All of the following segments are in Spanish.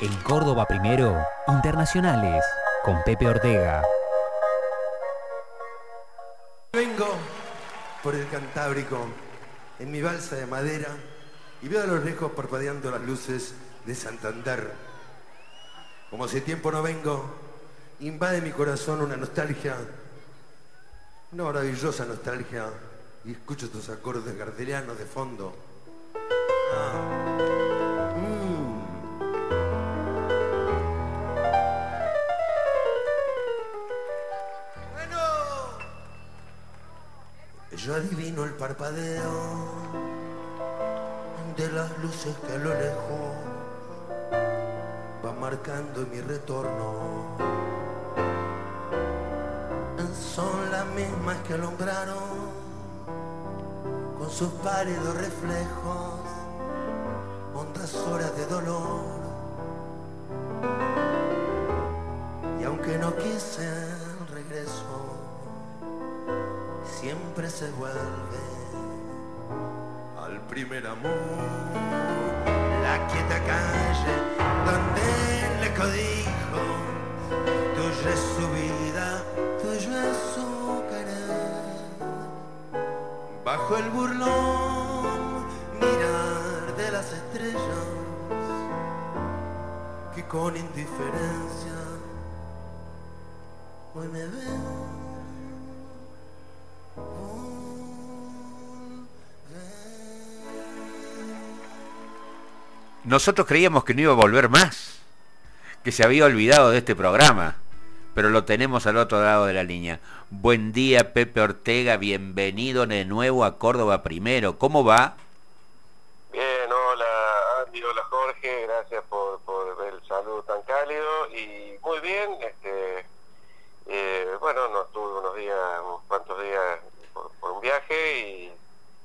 En Córdoba Primero, Internacionales, con Pepe Ortega. Vengo por el Cantábrico en mi balsa de madera y veo a lo lejos parpadeando las luces de Santander. Como hace tiempo no vengo, invade mi corazón una nostalgia, una maravillosa nostalgia, y escucho estos acordes gardelianos de fondo. Ah. Yo adivino el parpadeo de las luces que a lo lejos va marcando mi retorno. Son las mismas que alumbraron con sus pálidos reflejos hondas horas de dolor. Y aunque no quise siempre se vuelve al primer amor. La quieta calle donde le codijo, tuya es su vida, tuyo es su querer. Bajo el burlón mirar de las estrellas que con indiferencia hoy me ven. Nosotros creíamos que no iba a volver más, que se había olvidado de este programa, pero lo tenemos al otro lado de la línea. Buen día, Pepe Ortega, bienvenido de nuevo a Córdoba Primero. ¿Cómo va? Bien, hola Andy, hola Jorge, gracias por, por el saludo tan cálido y muy bien, este, eh, bueno, nos tuve unos días, unos cuantos días por, un viaje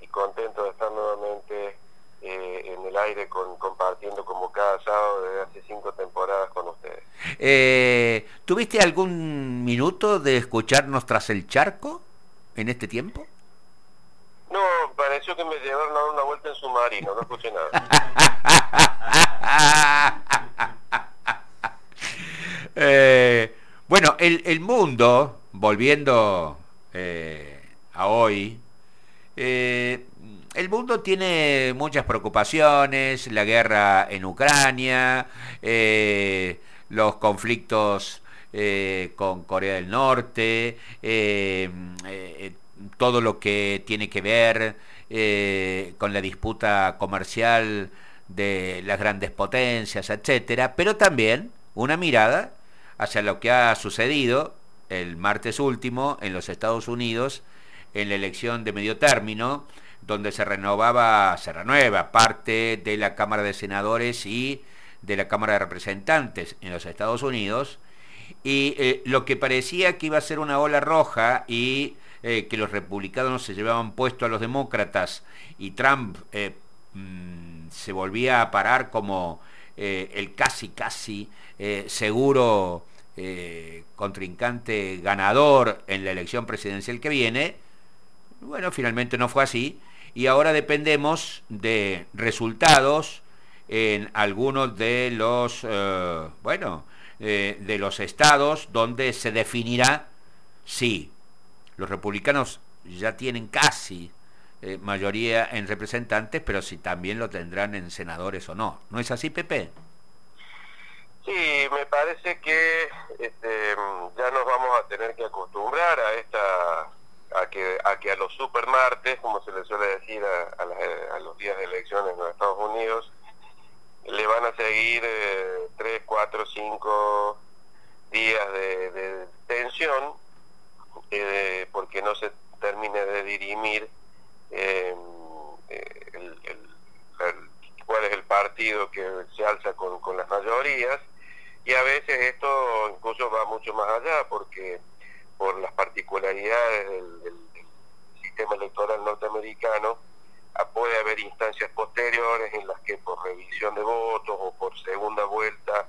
y contento de estar nuevamente eh, en el aire con, compartiendo como cada sábado desde hace cinco temporadas con ustedes. Eh, ¿Tuviste algún minuto de escucharnos tras el charco en este tiempo? No, pareció que me llevaron a dar una vuelta en submarino, no escuché nada. Eh, bueno, el, el mundo, volviendo eh, a hoy, eh, el mundo tiene muchas preocupaciones, la guerra en Ucrania, eh, los conflictos eh, con Corea del Norte, eh, eh, todo lo que tiene que ver con la disputa comercial de las grandes potencias, etcétera, pero también una mirada hacia lo que ha sucedido el martes último en los Estados Unidos en la elección de medio término, donde se renovaba, se renueva parte de la Cámara de Senadores y de la Cámara de Representantes en los Estados Unidos, y eh, lo que parecía que iba a ser una ola roja y eh, que los republicanos se llevaban puesto a los demócratas y Trump eh, mm, se volvía a parar como el casi casi seguro contrincante ganador en la elección presidencial que viene, bueno, finalmente no fue así y ahora dependemos de resultados en algunos de los, eh, bueno, eh, de los estados donde se definirá si los republicanos ya tienen casi eh, mayoría en representantes, pero si también lo tendrán en senadores o no. ¿No es así, Pepe? Sí, me parece que este, ya nos vamos a tener que acostumbrar a esta a que a que a los supermartes, como se le suele decir a, a, las, a los días de elecciones en los Estados Unidos, le seguir eh, tres, cuatro, cinco días de, tensión eh, porque no se termine de dirimir eh, el, el, cuál es el partido que se alza con, las mayorías. Y a veces esto incluso va mucho más allá porque por las particularidades del, sistema electoral norteamericano puede haber instancias posteriores en las que por revisión de votos o por segunda vuelta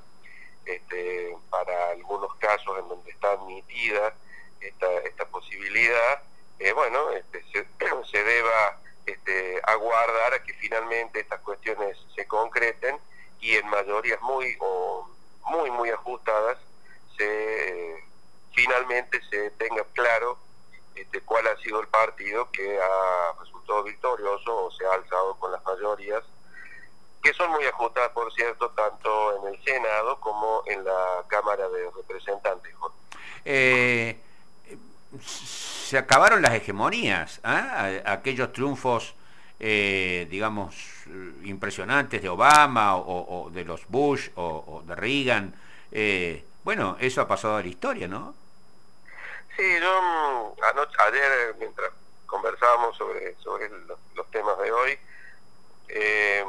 este, para algunos casos en donde está admitida esta, esta posibilidad eh, bueno este, se, deba este, aguardar a que finalmente estas cuestiones se concreten y en mayorías muy o muy muy ajustadas se finalmente se tenga claro este, cuál ha sido el partido que ha victorioso o se ha alzado con las mayorías que son muy ajustadas, por cierto, tanto en el Senado como en la Cámara de Representantes. Eh, se acabaron las hegemonías, ¿ah? aquellos triunfos, eh, digamos, impresionantes de Obama o, de los Bush o, de Reagan. Eh, bueno, eso ha pasado a la historia, ¿no? Sí, yo mm, anoche, ayer, mientras conversábamos sobre, sobre los, temas de hoy, eh,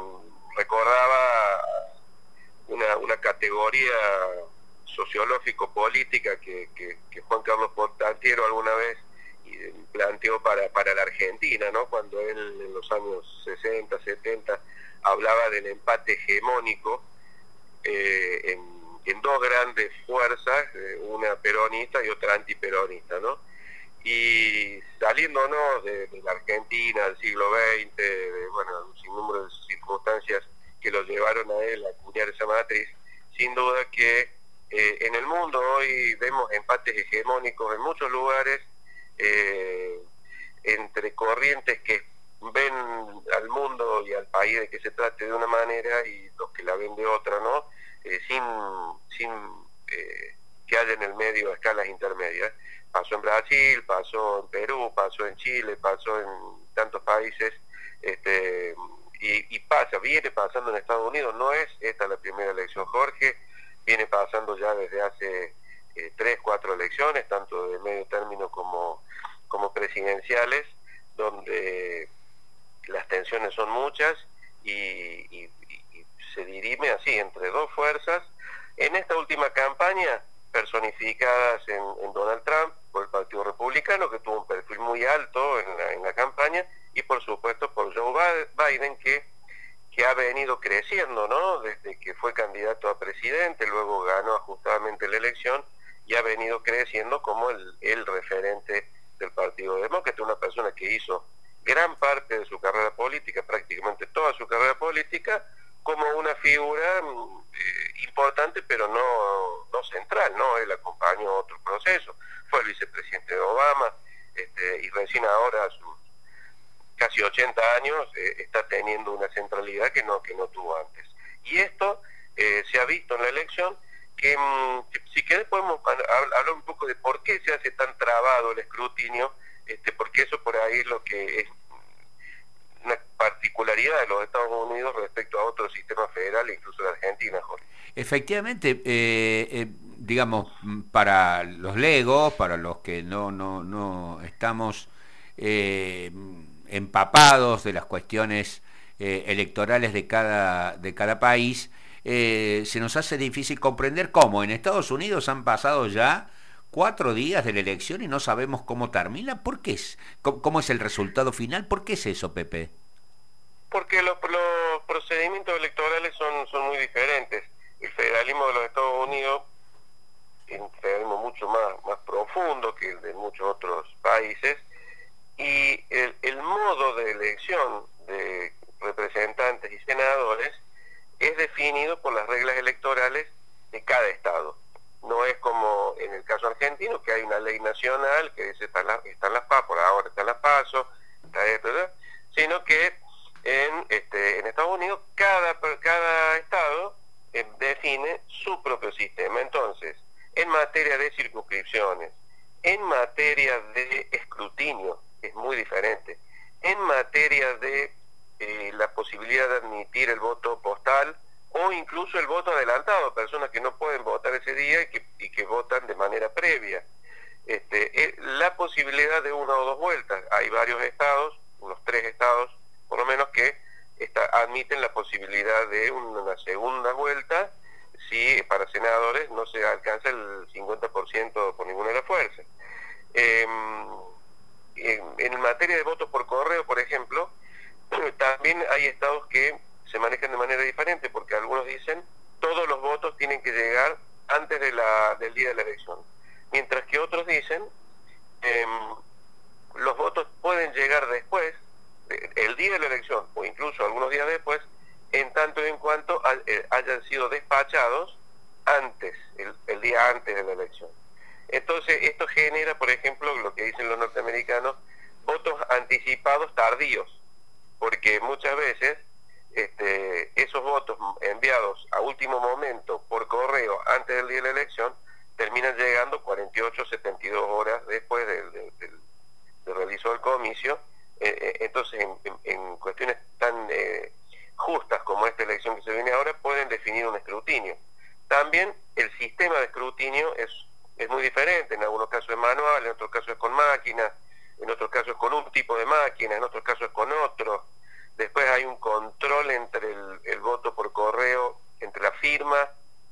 recordaba una, una categoría sociológico-política que, que, Juan Carlos Portantiero alguna vez planteó para, para la Argentina, ¿no? cuando él en los años 60, 70 hablaba del empate hegemónico eh, en, dos grandes fuerzas, eh, una peronista y otra antiperonista, ¿no? Y saliéndonos de, de la Argentina del siglo XX, de, bueno, un sinnúmero de circunstancias que lo llevaron a él a acuñar esa matriz, sin duda que eh, en el mundo hoy vemos empates hegemónicos en muchos lugares eh, entre corrientes que ven al mundo y al país de que se trate de una manera y los que la ven de otra, ¿no? Eh, sin sin que haya en el medio escalas intermedias. Pasó en Brasil, pasó en Perú, pasó en Chile, pasó en tantos países. Este, y, pasa, viene pasando en Estados Unidos, no es esta la primera elección, Jorge, viene pasando ya desde hace eh, tres, cuatro elecciones, tanto de medio término como, como presidenciales, donde las tensiones son muchas y, se dirime así entre dos fuerzas. En esta última campaña, personificadas en, Donald Trump Republicano, que tuvo un perfil muy alto en la, en la campaña, y por supuesto por Joe Biden que, que ha venido creciendo, ¿no? Desde que fue candidato a presidente, luego ganó ajustadamente la elección y ha venido creciendo como el, el referente del Partido Demócrata, una persona que hizo gran parte de su carrera política, prácticamente toda su carrera política, como una figura mm, eh, importante, pero no, no central, ¿no? Él acompañó otro proceso, fue el vicepresidente de Obama, este, y recién ahora su casi 80 años eh, está teniendo una centralidad que no, que no tuvo antes. Y esto eh, se ha visto en la elección que, mm, si quieres podemos hablar un poco de por qué se hace tan trabado el escrutinio, este, porque eso por ahí es lo que es una particularidad de los Estados Unidos respecto a otros sistemas federales, incluso de Argentina, Jorge. Efectivamente, eh, digamos, para los legos, para los que no, no, no estamos empapados de las cuestiones eh, electorales de cada, de cada país, eh, se nos hace difícil comprender cómo en Estados Unidos han pasado ya cuatro días de la elección y no sabemos cómo termina. ¿Por qué es? ¿Cómo, es el resultado final? ¿Por qué es eso, Pepe? Porque los, procedimientos electorales son, son muy diferentes. El federalismo de los Estados Unidos es un federalismo mucho más, más profundo que el de muchos otros países y el, el modo de elección de representantes y senadores es definido por las reglas electorales de cada estado. No es como en el caso argentino, que hay una ley nacional que dice están las, están las PAS, por ahora están las PASO, está esto, sino que en, este, en Estados Unidos cada, cada estado eh, define su propio sistema. Entonces, en materia de circunscripciones, en materia de escrutinio, es muy diferente. En materia de eh, la posibilidad de admitir el voto postal o incluso el voto adelantado, personas que no pueden votar ese día y que, y que votan de manera previa. Este, eh, la posibilidad de una o dos vueltas. Hay varios estados, unos tres estados por lo menos, que admiten la posibilidad de una segunda vuelta si para senadores no se alcanza el 50% por ninguna de las fuerzas. Em, en, materia de votos por correo, por ejemplo, también hay estados que se manejan de manera diferente, porque algunos dicen todos los votos tienen que llegar antes de la, del día de la elección, mientras que otros dicen eh, los votos pueden llegar después, el día de la elección, o incluso algunos días después, en tanto y en cuanto eh, hayan sido despachados antes, el, día antes de la elección. Entonces, esto genera, por ejemplo, lo que dicen los norteamericanos, votos anticipados tardíos, porque muchas veces este, esos votos enviados a último momento por correo antes del día de la elección terminan llegando 48, 72 horas después del, del, realizo del comicio. Eh, eh, entonces, en, cuestiones tan eh, justas como esta elección que se viene ahora, pueden definir un escrutinio. También el sistema de escrutinio es, es muy diferente, en algunos casos es manual, en otros casos es con máquina, en otros casos es con un tipo de máquina, en otros casos es con otro. Después hay un control entre el, voto por correo, entre la firma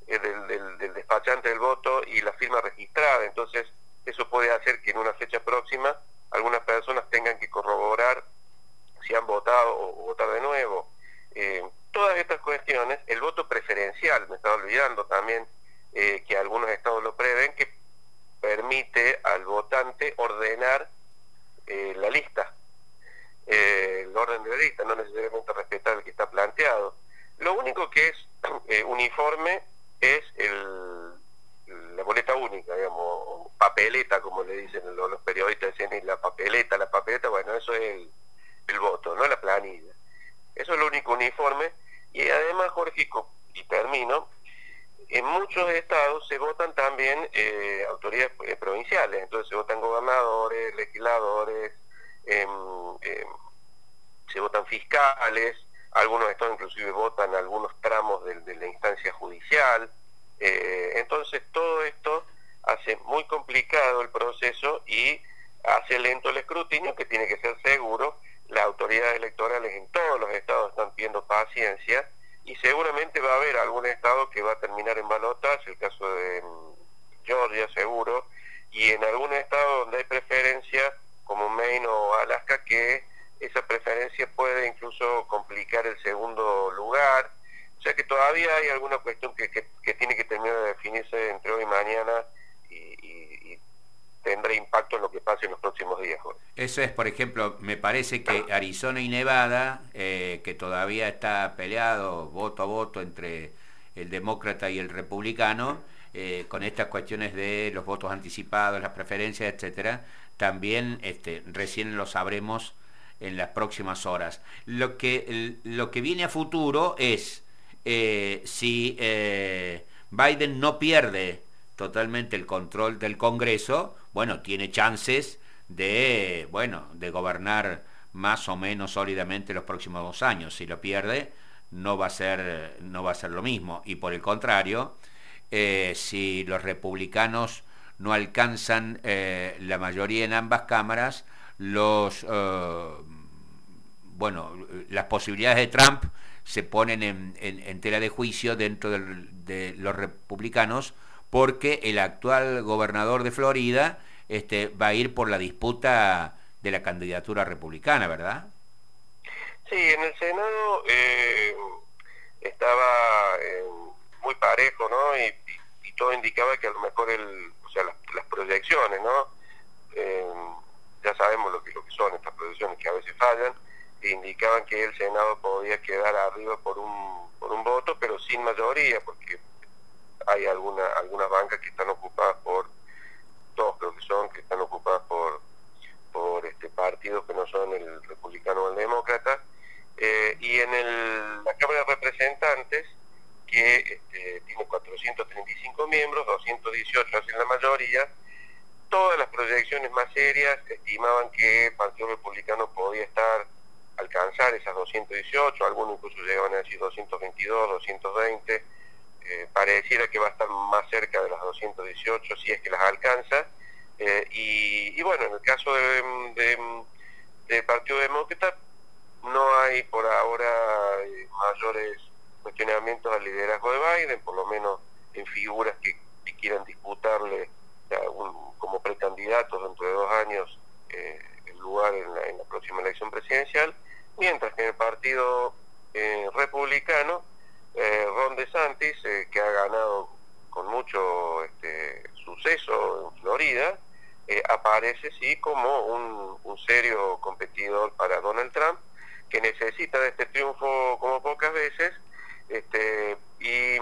eh, del, del, despachante del voto y la firma registrada. Entonces, eso puede hacer que en una fecha próxima algunas personas tengan que corroborar si han votado o, votar de nuevo. Eh, todas estas cuestiones, el voto preferencial, me estaba olvidando también eh, que algunos estados lo prevén, que permite al votante ordenar la lista eh, el orden de la lista, no necesariamente respetar el que está planteado. Lo único que es eh, uniforme es el, la boleta única, digamos, papeleta, como le dicen los, periodistas, dicen la papeleta, la papeleta, bueno, eso es el, el voto, no la planilla. Eso es lo único uniforme. Y además, Jorge, y termino, en muchos estados se votan también eh, autoridades eh, provinciales, entonces se votan gobernadores, legisladores, eh, se votan fiscales, algunos estados inclusive votan algunos tramos de, la instancia judicial. Eh, entonces todo esto hace muy complicado el proceso y hace lento el escrutinio que tiene que ser seguro. Las autoridades electorales en todos los estados están pidiendo paciencia y seguramente va a haber algún estado que va a terminar en balotas, el caso de mm, Georgia seguro, y en algún estado donde hay preferencia como Maine o Alaska que esa preferencia puede incluso complicar el segundo lugar. O sea que todavía hay alguna cuestión que, que, tiene que terminar de definirse entre hoy y mañana y, tendrá impacto en lo que pase en los próximos días. Eso es, por ejemplo, me parece que Arizona y Nevada, eh, que todavía está peleado voto a voto entre el demócrata y el republicano, eh, con estas cuestiones de los votos anticipados, las preferencias, etcétera, también este, recién lo sabremos en las próximas horas. Lo que, lo que viene a futuro es eh, si eh, Biden no pierde totalmente el control del Congreso, bueno, tiene chances de, bueno, de gobernar más o menos sólidamente los próximos dos años. Si lo pierde, no va a ser, no va a ser lo mismo. Y por el contrario, eh, si los republicanos no alcanzan la mayoría en ambas cámaras, los, eh, bueno, las posibilidades de Trump se ponen en, tela de juicio dentro de los republicanos porque el actual gobernador de Florida este, va a ir por la disputa de la candidatura republicana, ¿verdad? Sí, en el Senado eh, estaba eh, muy parejo, ¿no? Y, todo indicaba que a lo mejor el, proyecciones, ¿no? ya sabemos lo que, lo que son estas proyecciones que a veces fallan, indicaban que el Senado podía quedar arriba por un, por un voto, pero sin mayoría, porque hay alguna, algunas bancas que están ocupadas por, todos creo que son, que están ocupadas por, por este partidos que no son el republicano o el demócrata, eh, y en el, la Cámara de Representantes, que este, tiene 435 miembros, 218 hacen la mayoría, todas las proyecciones más serias estimaban que el Partido Republicano podía estar alcanzar esas 218, algunos incluso llegaban a decir 222, 220, eh, pareciera que va a estar más cerca de las 218 si es que las alcanza, eh, y, bueno, en el caso del de, Partido Demócrata no hay por ahora eh, mayores cuestionamientos al liderazgo de Biden, por lo menos en figuras que, quieran disputarle un, como precandidatos dentro de dos años eh, el lugar en la, próxima elección presidencial, mientras que en el Partido eh, Republicano, eh, Ron DeSantis, que ha ganado con mucho este, suceso en Florida, aparece sí como un, serio competidor para Donald Trump, que necesita de este triunfo como pocas veces este, y,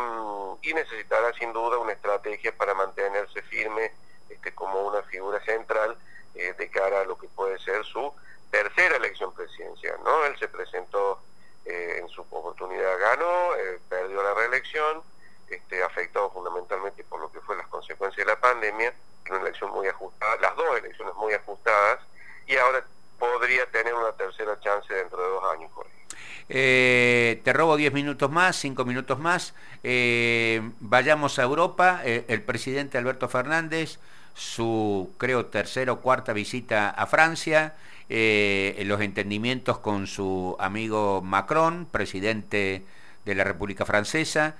y, necesitará sin duda una estrategia para mantenerse firme este, como una figura central eh, de cara a lo que puede ser su tercera elección presidencial. ¿no? Él se presentó eh, en su oportunidad, ganó, eh, perdió la reelección, este, afectado fundamentalmente por lo que fue las consecuencias de la pandemia, una elección muy ajustada, las dos elecciones muy ajustadas, y ahora podría tener una tercera chance dentro de dos años. Por eh, te robo 10 minutos más, 5 minutos más. Vayamos a Europa. Eh, el presidente Alberto Fernández, su, creo, tercera o cuarta visita a Francia, los entendimientos con su amigo Macron, presidente de la República Francesa,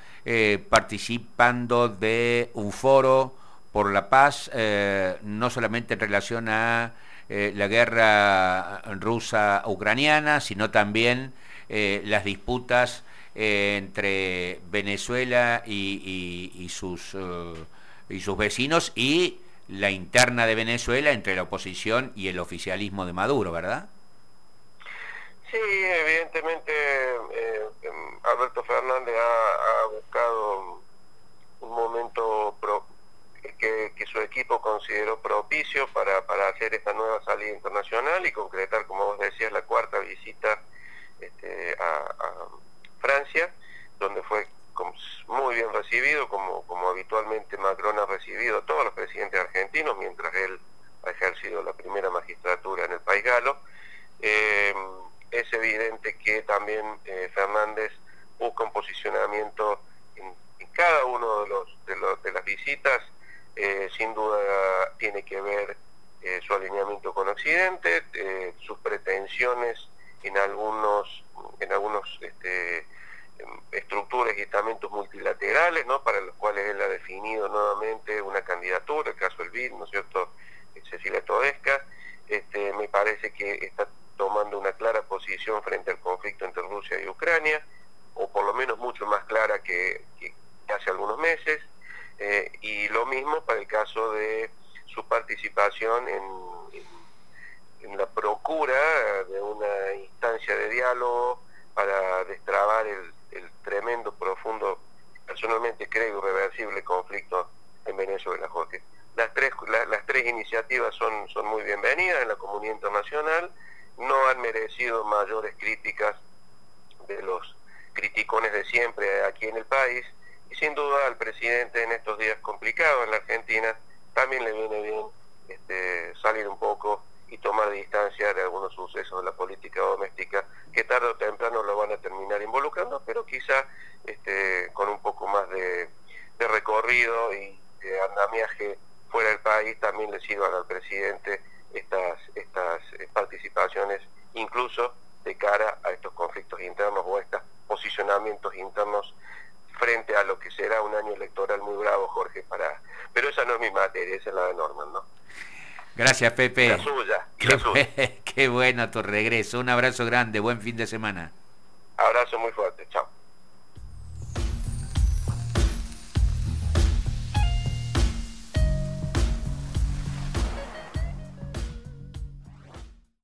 participando de un foro por la paz, no solamente en relación a la guerra rusa-ucraniana, sino también eh, las disputas eh, entre Venezuela y, sus, eh, y sus vecinos y la interna de Venezuela entre la oposición y el oficialismo de Maduro, ¿verdad? Sí, evidentemente em, Alberto Fernández ha, buscado un momento que, que, su equipo consideró propicio para, para hacer esta nueva salida internacional y concretar, como vos decías, la cuarta visita este, a, Francia, donde fue muy bien recibido, como, habitualmente Macron ha recibido a todos los presidentes argentinos, mientras él ha ejercido la primera magistratura en el país galo. Eh, es evidente que también eh, Fernández busca un posicionamiento en, cada uno de, los, de, los, de las visitas, eh, sin duda tiene que ver su alineamiento con Occidente, sus pretensiones en algunos en algunos este, estructuras y estamentos multilaterales, ¿no? para los cuales él ha definido nuevamente una candidatura, el caso del BID, ¿no es cierto?, Cecilia Todesca, este, me parece que está tomando una clara posición frente al conflicto entre Rusia y Ucrania, o por lo menos mucho más clara que, hace algunos meses, eh, y lo mismo para el caso de su participación en en la procura de una instancia de diálogo para destrabar el, tremendo, profundo, personalmente creo irreversible conflicto en Venezuela, Jorge. Las tres, las tres iniciativas son, son muy bienvenidas en la comunidad internacional, no han merecido mayores críticas de los criticones de siempre aquí en el país, y sin duda al presidente en estos días complicados en la Argentina también le viene bien este, salir un poco y tomar distancia de algunos sucesos de la política doméstica que tarde o temprano lo van a terminar involucrando, pero quizá este, con un poco más de, recorrido y de andamiaje fuera del país también le sirvan al presidente estas, estas eh, participaciones, incluso de cara a estos conflictos internos o estos posicionamientos internos frente a lo que será un año electoral muy bravo, Jorge, para... Pero esa no es mi materia, esa es la de Norman, ¿no? Gracias, Pepe. La suya. Qué, qué bueno tu regreso. Un abrazo grande. Buen fin de semana. Abrazo muy fuerte. Chao.